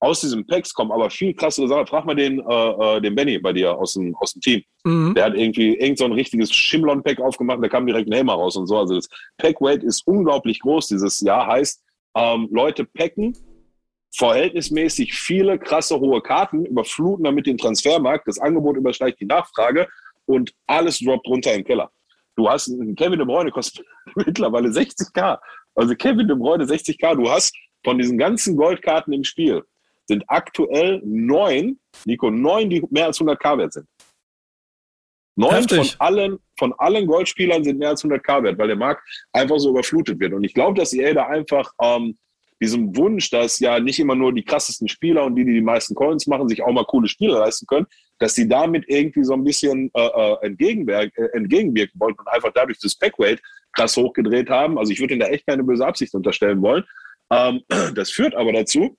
Aus diesen Packs kommen aber viel krassere Sachen. Frag mal den, äh, äh, den Benny bei dir aus dem, aus dem Team. Mhm. Der hat irgendwie irgend so ein richtiges Shimlon-Pack aufgemacht, da kam direkt ein Helmer raus und so. Also das Pack-Weight ist unglaublich groß dieses Jahr. Heißt, ähm, Leute packen verhältnismäßig viele krasse hohe Karten, überfluten damit den Transfermarkt, das Angebot übersteigt die Nachfrage und alles droppt runter im Keller. Du hast Kevin De Bruyne kostet [LAUGHS] mittlerweile 60k. Also Kevin De Bruyne 60k. Du hast von diesen ganzen Goldkarten im Spiel sind aktuell neun, Nico, neun, die mehr als 100k wert sind. Neun von allen, von allen Goldspielern sind mehr als 100k wert, weil der Markt einfach so überflutet wird. Und ich glaube, dass EA da einfach ähm, diesem Wunsch, dass ja nicht immer nur die krassesten Spieler und die, die die meisten Coins machen, sich auch mal coole Spiele leisten können, dass sie damit irgendwie so ein bisschen äh, äh entgegenwirken, äh, entgegenwirken wollten und einfach dadurch das Backweight krass hochgedreht haben. Also ich würde ihnen da echt keine böse Absicht unterstellen wollen. Ähm, [CLEARS THROAT] das führt aber dazu,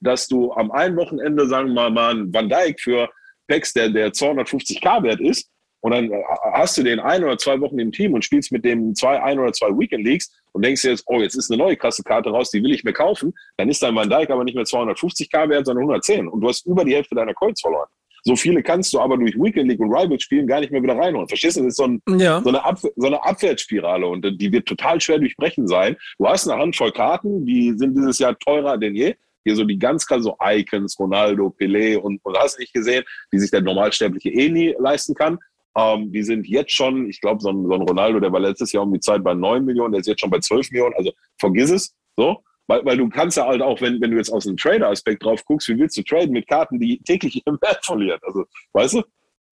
dass du am einen Wochenende, sagen wir mal, mal einen Van Dijk für Packs, der, der 250k wert ist, und dann äh, hast du den ein oder zwei Wochen im Team und spielst mit dem zwei, ein oder zwei Weekend Leagues und denkst dir jetzt, oh, jetzt ist eine neue krasse Karte raus, die will ich mir kaufen. Dann ist dein Van Dijk aber nicht mehr 250k wert, sondern 110 und du hast über die Hälfte deiner Coins verloren. So viele kannst du aber durch Weekend League und Rival spielen gar nicht mehr wieder reinholen. Verstehst du? Das ist so, ein, ja. so, eine, Abwehr, so eine Abwärtsspirale und die wird total schwer durchbrechen sein. Du hast eine Handvoll Karten, die sind dieses Jahr teurer denn je. Hier so die ganz klar so Icons, Ronaldo, Pelé und, und hast nicht gesehen, die sich der Normalsterbliche eh nie leisten kann. Ähm, die sind jetzt schon, ich glaube, so, ein, so ein Ronaldo, der war letztes Jahr um die Zeit bei 9 Millionen, der ist jetzt schon bei 12 Millionen, also vergiss es. So. Weil, weil du kannst ja halt auch, wenn, wenn du jetzt aus einem Trader-Aspekt drauf guckst, wie willst du traden mit Karten, die täglich im Wert verlieren? Also, weißt du?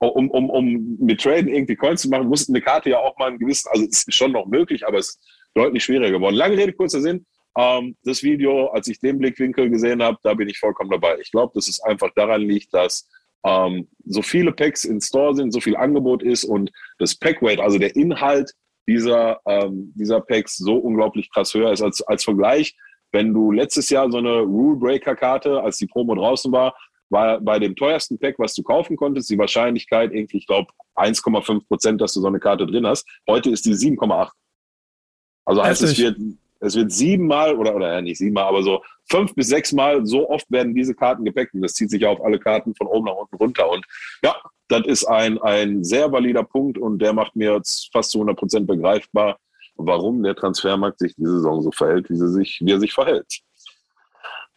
Um, um, um mit Traden irgendwie Coins zu machen, muss eine Karte ja auch mal einen gewissen, also es ist schon noch möglich, aber es ist deutlich schwieriger geworden. Lange Rede, kurzer Sinn. Ähm, das Video, als ich den Blickwinkel gesehen habe, da bin ich vollkommen dabei. Ich glaube, dass es einfach daran liegt, dass ähm, so viele Packs in Store sind, so viel Angebot ist und das Packweight, also der Inhalt dieser, ähm, dieser Packs so unglaublich krass höher ist als, als Vergleich. Wenn du letztes Jahr so eine Rule Breaker Karte, als die Promo draußen war, war bei dem teuersten Pack, was du kaufen konntest, die Wahrscheinlichkeit irgendwie, ich glaube, 1,5 Prozent, dass du so eine Karte drin hast. Heute ist die 7,8. Also heißt es wird, es wird siebenmal oder, oder ja, nicht siebenmal, aber so fünf bis sechsmal so oft werden diese Karten gepackt und das zieht sich auf alle Karten von oben nach unten runter. Und ja, das ist ein, ein sehr valider Punkt und der macht mir jetzt fast zu 100 Prozent begreifbar, warum der Transfermarkt sich diese Saison so verhält, wie, sie sich, wie er sich verhält.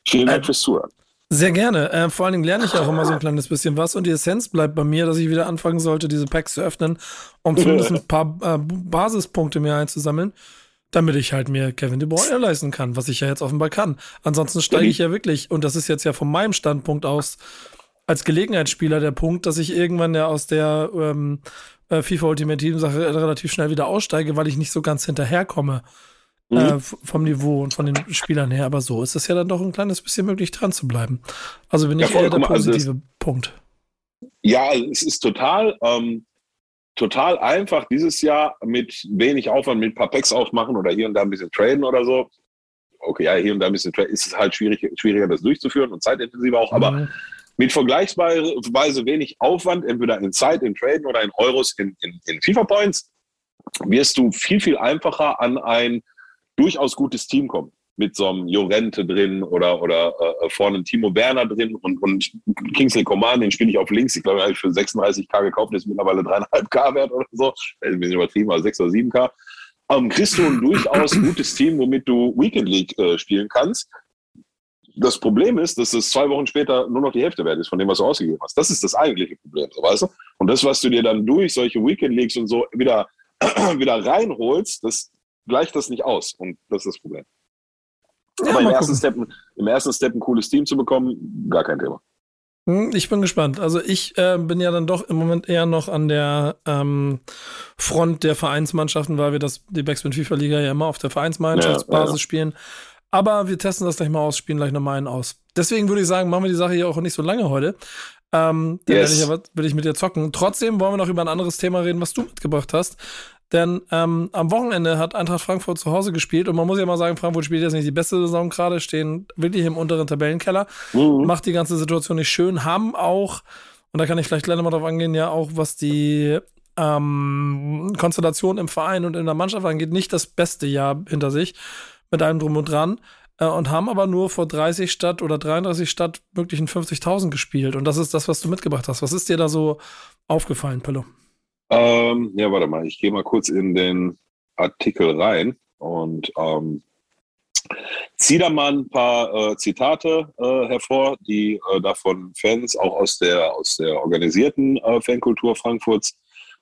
Vielen Dank äh, fürs Zuhören. Sehr gerne. Äh, vor allen Dingen lerne ich auch immer so ein kleines bisschen was und die Essenz bleibt bei mir, dass ich wieder anfangen sollte, diese Packs zu öffnen, um zumindest ein [LAUGHS] paar äh, Basispunkte mir einzusammeln, damit ich halt mir Kevin De Bruyne leisten kann, was ich ja jetzt offenbar kann. Ansonsten steige ich ja wirklich, und das ist jetzt ja von meinem Standpunkt aus als Gelegenheitsspieler der Punkt, dass ich irgendwann ja aus der ähm, äh, FIFA Ultimate Team Sache relativ schnell wieder aussteige, weil ich nicht so ganz hinterherkomme mhm. äh, vom Niveau und von den Spielern her. Aber so ist es ja dann doch ein kleines bisschen möglich, dran zu bleiben. Also bin ja, ich eher der also positive also Punkt. Ja, es ist total, ähm, total einfach dieses Jahr mit wenig Aufwand, mit ein paar Packs aufmachen oder hier und da ein bisschen traden oder so. Okay, ja, hier und da ein bisschen traden, ist es halt schwierig, schwieriger, das durchzuführen und zeitintensiver auch, aber mhm mit vergleichsweise wenig Aufwand, entweder in Zeit, in Traden oder in Euros, in, in, in FIFA Points, wirst du viel, viel einfacher an ein durchaus gutes Team kommen. Mit so einem Jorente drin oder, oder äh, vorne Timo Werner drin und, und Kingsley Coman, den spiele ich auf links. Ich glaube, den habe ich für 36k gekauft, der ist mittlerweile 3,5k wert oder so. Ist ein bisschen übertrieben, also 6 oder 7k. Ähm, kriegst du ein durchaus gutes Team, womit du Weekend League äh, spielen kannst das Problem ist, dass es zwei Wochen später nur noch die Hälfte wert ist von dem, was du ausgegeben hast. Das ist das eigentliche Problem, so weißt du? Und das, was du dir dann durch solche Weekend Leagues und so wieder, [CLEARS THROAT] wieder reinholst, das gleicht das nicht aus. Und das ist das Problem. Ja, Aber im ersten, Step, im ersten Step ein cooles Team zu bekommen, gar kein Thema. Hm, ich bin gespannt. Also ich äh, bin ja dann doch im Moment eher noch an der ähm, Front der Vereinsmannschaften, weil wir das die Backspin FIFA Liga ja immer auf der Vereinsmannschaftsbasis ja, ja. spielen. Aber wir testen das gleich mal aus, spielen gleich nochmal einen aus. Deswegen würde ich sagen, machen wir die Sache hier auch nicht so lange heute. Ähm, dann yes. werde ich, will ich mit dir zocken. Trotzdem wollen wir noch über ein anderes Thema reden, was du mitgebracht hast. Denn ähm, am Wochenende hat Eintracht Frankfurt zu Hause gespielt und man muss ja mal sagen, Frankfurt spielt jetzt nicht die beste Saison gerade, stehen wirklich im unteren Tabellenkeller, mhm. macht die ganze Situation nicht schön, haben auch, und da kann ich vielleicht gleich nochmal drauf angehen, ja auch was die ähm, Konstellation im Verein und in der Mannschaft angeht, nicht das beste Jahr hinter sich mit allem drum und dran äh, und haben aber nur vor 30 statt oder 33 statt möglichen 50.000 gespielt. Und das ist das, was du mitgebracht hast. Was ist dir da so aufgefallen, Pillow? Ähm, ja, warte mal, ich gehe mal kurz in den Artikel rein und ähm, ziehe da mal ein paar äh, Zitate äh, hervor, die äh, davon Fans auch aus der, aus der organisierten äh, Fankultur Frankfurts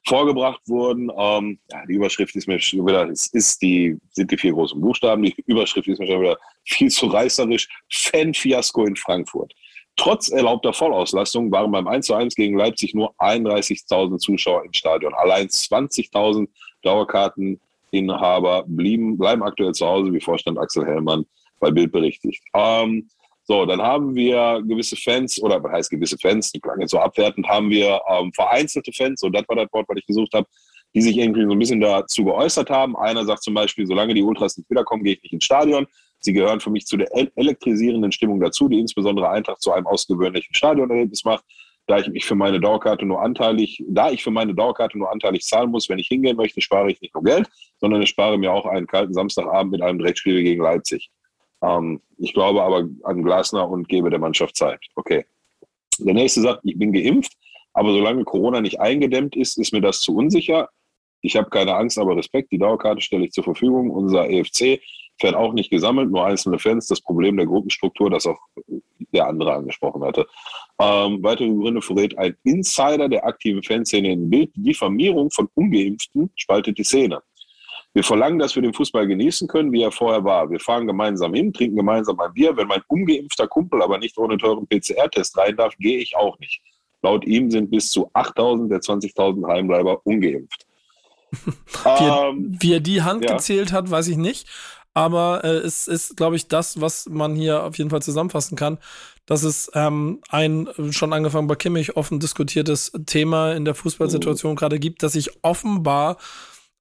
vorgebracht wurden. Ähm, ja, die Überschrift ist mir schon wieder, es ist die, sind die vier großen Buchstaben. Die Überschrift ist mir schon wieder viel zu reißerisch. Fan-Fiasko in Frankfurt. Trotz erlaubter Vollauslastung waren beim 1:1 gegen Leipzig nur 31.000 Zuschauer im Stadion. Allein 20.000 Dauerkarteninhaber blieben, bleiben aktuell zu Hause, wie Vorstand Axel Hellmann bei Bild berichtigt. Ähm, so, dann haben wir gewisse Fans, oder was heißt gewisse Fans, die klang jetzt so abwertend, haben wir ähm, vereinzelte Fans, und das war das Wort, was ich gesucht habe, die sich irgendwie so ein bisschen dazu geäußert haben. Einer sagt zum Beispiel, solange die Ultras nicht wiederkommen, gehe ich nicht ins Stadion. Sie gehören für mich zu der elektrisierenden Stimmung dazu, die insbesondere Eintracht zu einem ausgewöhnlichen Stadionerlebnis macht. Da ich mich für meine Dauerkarte nur anteilig, da ich für meine Dauerkarte nur anteilig zahlen muss, wenn ich hingehen möchte, spare ich nicht nur Geld, sondern ich spare mir auch einen kalten Samstagabend mit einem Direktspiel gegen Leipzig. Ähm, ich glaube aber an Glasner und gebe der Mannschaft Zeit. Okay. Der nächste sagt, ich bin geimpft, aber solange Corona nicht eingedämmt ist, ist mir das zu unsicher. Ich habe keine Angst, aber Respekt. Die Dauerkarte stelle ich zur Verfügung. Unser EFC fährt auch nicht gesammelt, nur einzelne Fans. Das Problem der Gruppenstruktur, das auch der andere angesprochen hatte. Ähm, weitere Gründe verrät ein Insider der aktiven Fanszene in Bild. Die Diffamierung von Ungeimpften spaltet die Szene. Wir verlangen, dass wir den Fußball genießen können, wie er vorher war. Wir fahren gemeinsam hin, trinken gemeinsam ein Bier. Wenn mein ungeimpfter Kumpel aber nicht ohne teuren PCR-Test rein darf, gehe ich auch nicht. Laut ihm sind bis zu 8000 der 20.000 Heimbleiber ungeimpft. [LAUGHS] wie, ähm, wie, er die Hand ja. gezählt hat, weiß ich nicht. Aber äh, es ist, glaube ich, das, was man hier auf jeden Fall zusammenfassen kann, dass es ähm, ein schon angefangen bei Kimmich offen diskutiertes Thema in der Fußballsituation mhm. gerade gibt, dass sich offenbar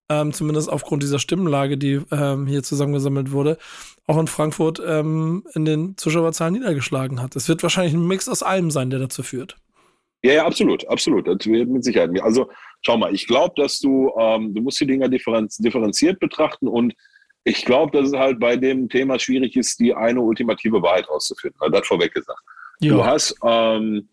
ähm, zumindest aufgrund dieser Stimmenlage, die ähm, hier zusammengesammelt wurde, auch in Frankfurt ähm, in den Zuschauerzahlen niedergeschlagen hat. Es wird wahrscheinlich ein Mix aus allem sein, der dazu führt. Ja, ja, absolut, absolut. Das wird mit Sicherheit. Also schau mal, ich glaube, dass du, ähm, du musst die Dinger differenz differenziert betrachten und ich glaube, dass es halt bei dem Thema schwierig ist, die eine ultimative Wahrheit rauszufinden. Das vorweg gesagt. Ja. Du hast, ähm,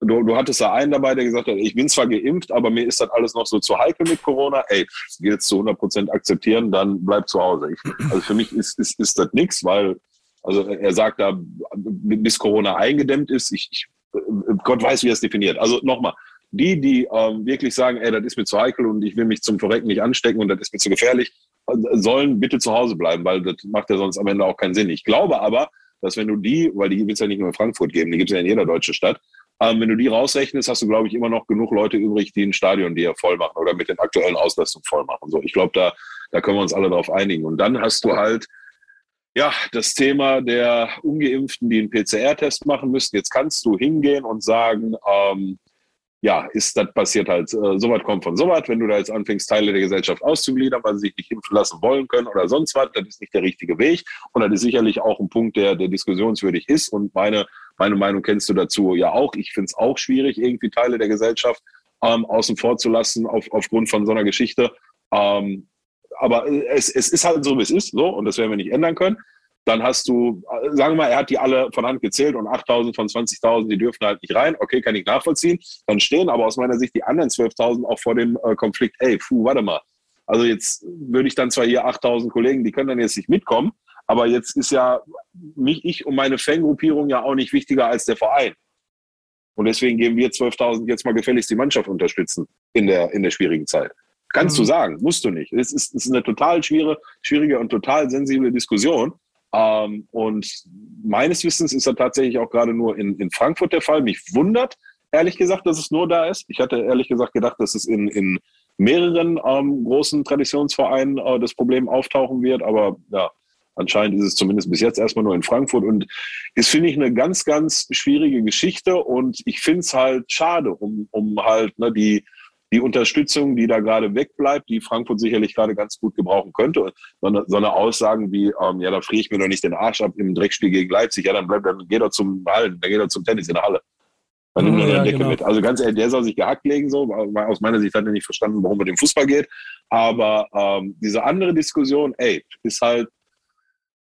du, du hattest da einen dabei, der gesagt hat, ich bin zwar geimpft, aber mir ist das alles noch so zu heikel mit Corona. Ey, jetzt zu 100 Prozent akzeptieren, dann bleib zu Hause. Ich, also für mich ist, ist, ist das nichts, weil, also er sagt da, bis Corona eingedämmt ist, ich, ich Gott weiß, wie er es definiert. Also nochmal, die, die ähm, wirklich sagen, ey, das ist mir zu heikel und ich will mich zum Verrecken nicht anstecken und das ist mir zu gefährlich, sollen bitte zu Hause bleiben, weil das macht ja sonst am Ende auch keinen Sinn. Ich glaube aber, dass wenn du die, weil die wird es ja nicht nur in Frankfurt geben, die gibt es ja in jeder deutschen Stadt, ähm, wenn du die rausrechnest, hast du, glaube ich, immer noch genug Leute übrig, die ein Stadion dir voll machen oder mit den aktuellen Auslastungen voll machen. So, ich glaube, da, da können wir uns alle darauf einigen. Und dann hast du halt ja, das Thema der Ungeimpften, die einen PCR-Test machen müssen. Jetzt kannst du hingehen und sagen, ähm, ja, ist das passiert halt, äh, so was kommt von so was. Wenn du da jetzt anfängst, Teile der Gesellschaft auszugliedern, weil sie sich nicht impfen lassen wollen können oder sonst was, das ist nicht der richtige Weg. Und das ist sicherlich auch ein Punkt, der, der diskussionswürdig ist. Und meine, meine Meinung kennst du dazu ja auch. Ich finde es auch schwierig, irgendwie Teile der Gesellschaft ähm, außen vor zu lassen auf, aufgrund von so einer Geschichte. Ähm, aber es, es ist halt so, wie es ist, so, und das werden wir nicht ändern können. Dann hast du, sagen wir mal, er hat die alle von Hand gezählt und 8000 von 20.000, die dürfen halt nicht rein. Okay, kann ich nachvollziehen. Dann stehen aber aus meiner Sicht die anderen 12.000 auch vor dem äh, Konflikt. Ey, puh, warte mal. Also jetzt würde ich dann zwar hier 8000 Kollegen, die können dann jetzt nicht mitkommen, aber jetzt ist ja mich, ich und meine Fangruppierung ja auch nicht wichtiger als der Verein. Und deswegen geben wir 12.000 jetzt mal gefälligst die Mannschaft unterstützen in der, in der schwierigen Zeit. Kannst mhm. du sagen, musst du nicht. Es ist, es ist eine total schwere, schwierige und total sensible Diskussion. Ähm, und meines Wissens ist das tatsächlich auch gerade nur in, in Frankfurt der Fall. Mich wundert, ehrlich gesagt, dass es nur da ist. Ich hatte ehrlich gesagt gedacht, dass es in, in mehreren ähm, großen Traditionsvereinen äh, das Problem auftauchen wird. Aber ja, anscheinend ist es zumindest bis jetzt erstmal nur in Frankfurt. Und ist, finde ich, eine ganz, ganz schwierige Geschichte. Und ich finde es halt schade, um, um halt ne, die die Unterstützung, die da gerade wegbleibt, die Frankfurt sicherlich gerade ganz gut gebrauchen könnte. So eine, so eine Aussagen wie, ähm, ja, da friere ich mir doch nicht den Arsch ab im Dreckspiel gegen Leipzig, ja, dann bleibt, dann geht er zum Hallen, dann geht er zum Tennis in der Halle. Dann nimmt er ja, Decke genau. mit. Also ganz ehrlich, der soll sich gehackt legen, so. Aus meiner Sicht hat er nicht verstanden, warum er dem Fußball geht. Aber ähm, diese andere Diskussion, ey, ist halt,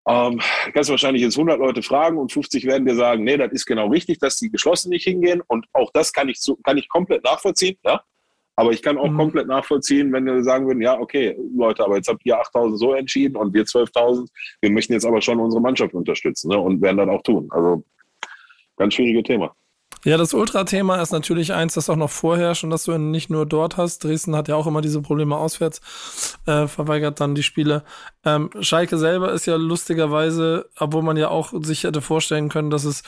ähm, kannst wahrscheinlich jetzt 100 Leute fragen und 50 werden dir sagen, nee, das ist genau richtig, dass die geschlossen nicht hingehen. Und auch das kann ich, kann ich komplett nachvollziehen. Ja? Aber ich kann auch mhm. komplett nachvollziehen, wenn wir sagen würden, ja, okay, Leute, aber jetzt habt ihr 8.000 so entschieden und wir 12.000. Wir möchten jetzt aber schon unsere Mannschaft unterstützen ne, und werden das auch tun. Also ganz schwieriges Thema. Ja, das Ultra-Thema ist natürlich eins, das auch noch vorherrscht und dass du nicht nur dort hast. Dresden hat ja auch immer diese Probleme auswärts, äh, verweigert dann die Spiele. Ähm, Schalke selber ist ja lustigerweise, obwohl man ja auch sich hätte vorstellen können, dass es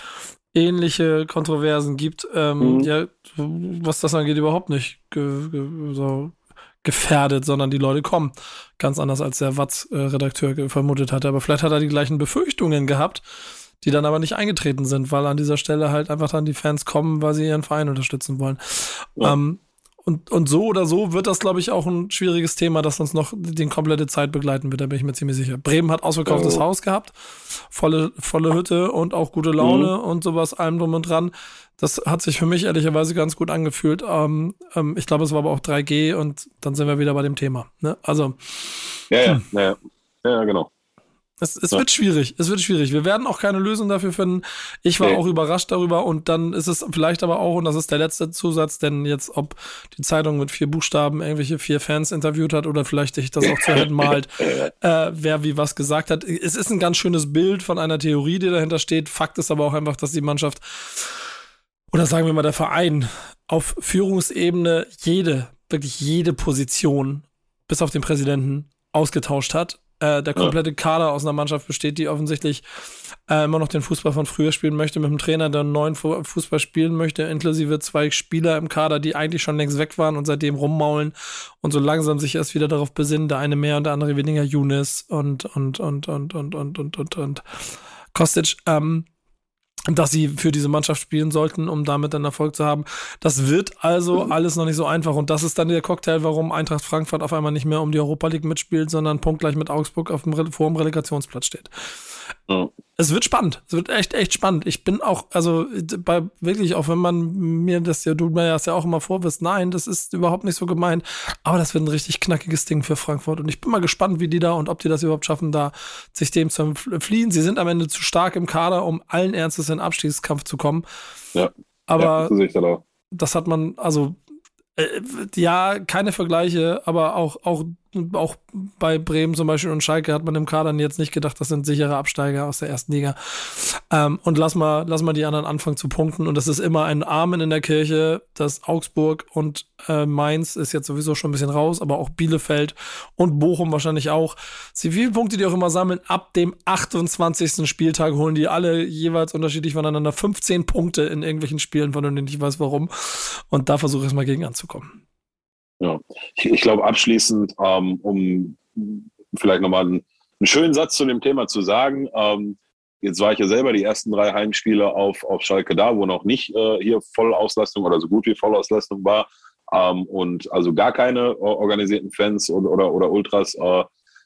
ähnliche Kontroversen gibt, ähm, mhm. ja, was das angeht, überhaupt nicht ge ge so gefährdet, sondern die Leute kommen. Ganz anders als der Watz-Redakteur vermutet hatte. Aber vielleicht hat er die gleichen Befürchtungen gehabt, die dann aber nicht eingetreten sind, weil an dieser Stelle halt einfach dann die Fans kommen, weil sie ihren Verein unterstützen wollen. Ja. Ähm, und, und so oder so wird das, glaube ich, auch ein schwieriges Thema, das uns noch die komplette Zeit begleiten wird, da bin ich mir ziemlich sicher. Bremen hat ausverkauftes oh. Haus gehabt, volle, volle Hütte und auch gute Laune mhm. und sowas, allem drum und dran. Das hat sich für mich ehrlicherweise ganz gut angefühlt. Ähm, ähm, ich glaube, es war aber auch 3G und dann sind wir wieder bei dem Thema. Ne? Also. Ja, ja, hm. ja, ja, genau. Es, es ja. wird schwierig, es wird schwierig. Wir werden auch keine Lösung dafür finden. Ich war nee. auch überrascht darüber und dann ist es vielleicht aber auch, und das ist der letzte Zusatz, denn jetzt, ob die Zeitung mit vier Buchstaben irgendwelche vier Fans interviewt hat oder vielleicht sich das auch zu Händen malt, [LAUGHS] äh, wer wie was gesagt hat. Es ist ein ganz schönes Bild von einer Theorie, die dahinter steht. Fakt ist aber auch einfach, dass die Mannschaft oder sagen wir mal der Verein auf Führungsebene jede, wirklich jede Position bis auf den Präsidenten ausgetauscht hat äh, der komplette Kader aus einer Mannschaft besteht, die offensichtlich äh, immer noch den Fußball von früher spielen möchte, mit einem Trainer, der einen neuen Fußball spielen möchte, inklusive zwei Spieler im Kader, die eigentlich schon längst weg waren und seitdem rummaulen und so langsam sich erst wieder darauf besinnen, der eine mehr und der andere weniger Younes und und und und und und und und, und Kostic. Ähm, dass sie für diese Mannschaft spielen sollten, um damit dann Erfolg zu haben. Das wird also alles noch nicht so einfach. Und das ist dann der Cocktail, warum Eintracht Frankfurt auf einmal nicht mehr um die Europa League mitspielt, sondern punktgleich mit Augsburg auf dem, vor dem Relegationsplatz steht. Ja. Es wird spannend. Es wird echt, echt spannend. Ich bin auch, also bei wirklich, auch wenn man mir das ja, du mir das ja auch immer vorwirfst, nein, das ist überhaupt nicht so gemeint. Aber das wird ein richtig knackiges Ding für Frankfurt. Und ich bin mal gespannt, wie die da und ob die das überhaupt schaffen, da sich dem zu fliehen. Sie sind am Ende zu stark im Kader, um allen Ernstes in den Abstiegskampf zu kommen. Ja. Aber ja, das hat man, also äh, ja, keine Vergleiche, aber auch, auch auch bei Bremen zum Beispiel und Schalke hat man im Kader jetzt nicht gedacht, das sind sichere Absteiger aus der ersten Liga. Ähm, und lass mal, lass mal die anderen anfangen zu punkten. Und das ist immer ein Amen in der Kirche, dass Augsburg und äh, Mainz ist jetzt sowieso schon ein bisschen raus, aber auch Bielefeld und Bochum wahrscheinlich auch. Sie, viele Punkte die auch immer sammeln, ab dem 28. Spieltag holen die alle jeweils unterschiedlich voneinander 15 Punkte in irgendwelchen Spielen, von denen ich nicht weiß warum. Und da versuche ich es mal gegen anzukommen. Ja, ich, ich glaube abschließend, ähm, um vielleicht nochmal einen, einen schönen Satz zu dem Thema zu sagen. Ähm, jetzt war ich ja selber die ersten drei Heimspiele auf, auf Schalke da, wo noch nicht äh, hier Vollauslastung oder so gut wie Vollauslastung war. Ähm, und also gar keine äh, organisierten Fans oder, oder, oder Ultras äh,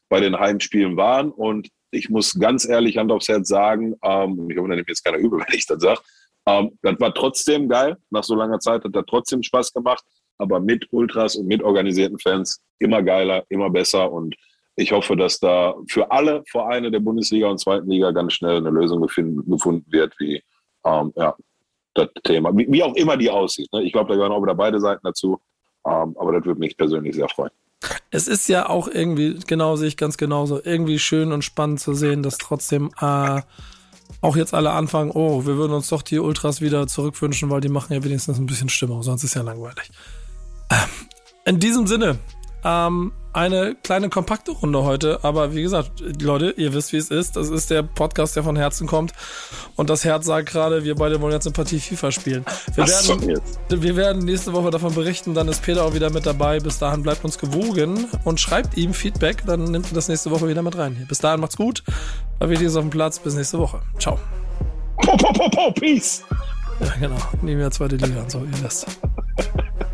bei den Heimspielen waren. Und ich muss ganz ehrlich Hand aufs Herz sagen, ähm, ich hoffe, da nimmt jetzt keiner übel, wenn ich das sage, ähm, das war trotzdem geil. Nach so langer Zeit hat das trotzdem Spaß gemacht aber mit Ultras und mit organisierten Fans immer geiler, immer besser. Und ich hoffe, dass da für alle Vereine der Bundesliga und zweiten Liga ganz schnell eine Lösung gefunden, wird, wie ähm, ja, das Thema, wie, wie, auch immer die aussieht. Ne? Ich glaube, da gehören auch wieder beide Seiten dazu. Ähm, aber das würde mich persönlich sehr freuen. Es ist ja auch irgendwie, genau sehe ich ganz genauso, irgendwie schön und spannend zu sehen, dass trotzdem äh, auch jetzt alle anfangen, oh, wir würden uns doch die Ultras wieder zurückwünschen, weil die machen ja wenigstens ein bisschen Stimmung, sonst ist ja langweilig. In diesem Sinne, ähm, eine kleine kompakte Runde heute, aber wie gesagt, Leute, ihr wisst, wie es ist. Das ist der Podcast, der von Herzen kommt. Und das Herz sagt gerade, wir beide wollen jetzt eine Partie FIFA spielen. Wir werden, wir werden nächste Woche davon berichten, dann ist Peter auch wieder mit dabei. Bis dahin bleibt uns gewogen und schreibt ihm Feedback, dann nimmt er das nächste Woche wieder mit rein. Bis dahin macht's gut. Wichtig ist auf dem Platz. Bis nächste Woche. Ciao. Po, po, po, po, peace. Ja, genau. Nehmen wir zweite Liga und so, ihr wisst. [LAUGHS]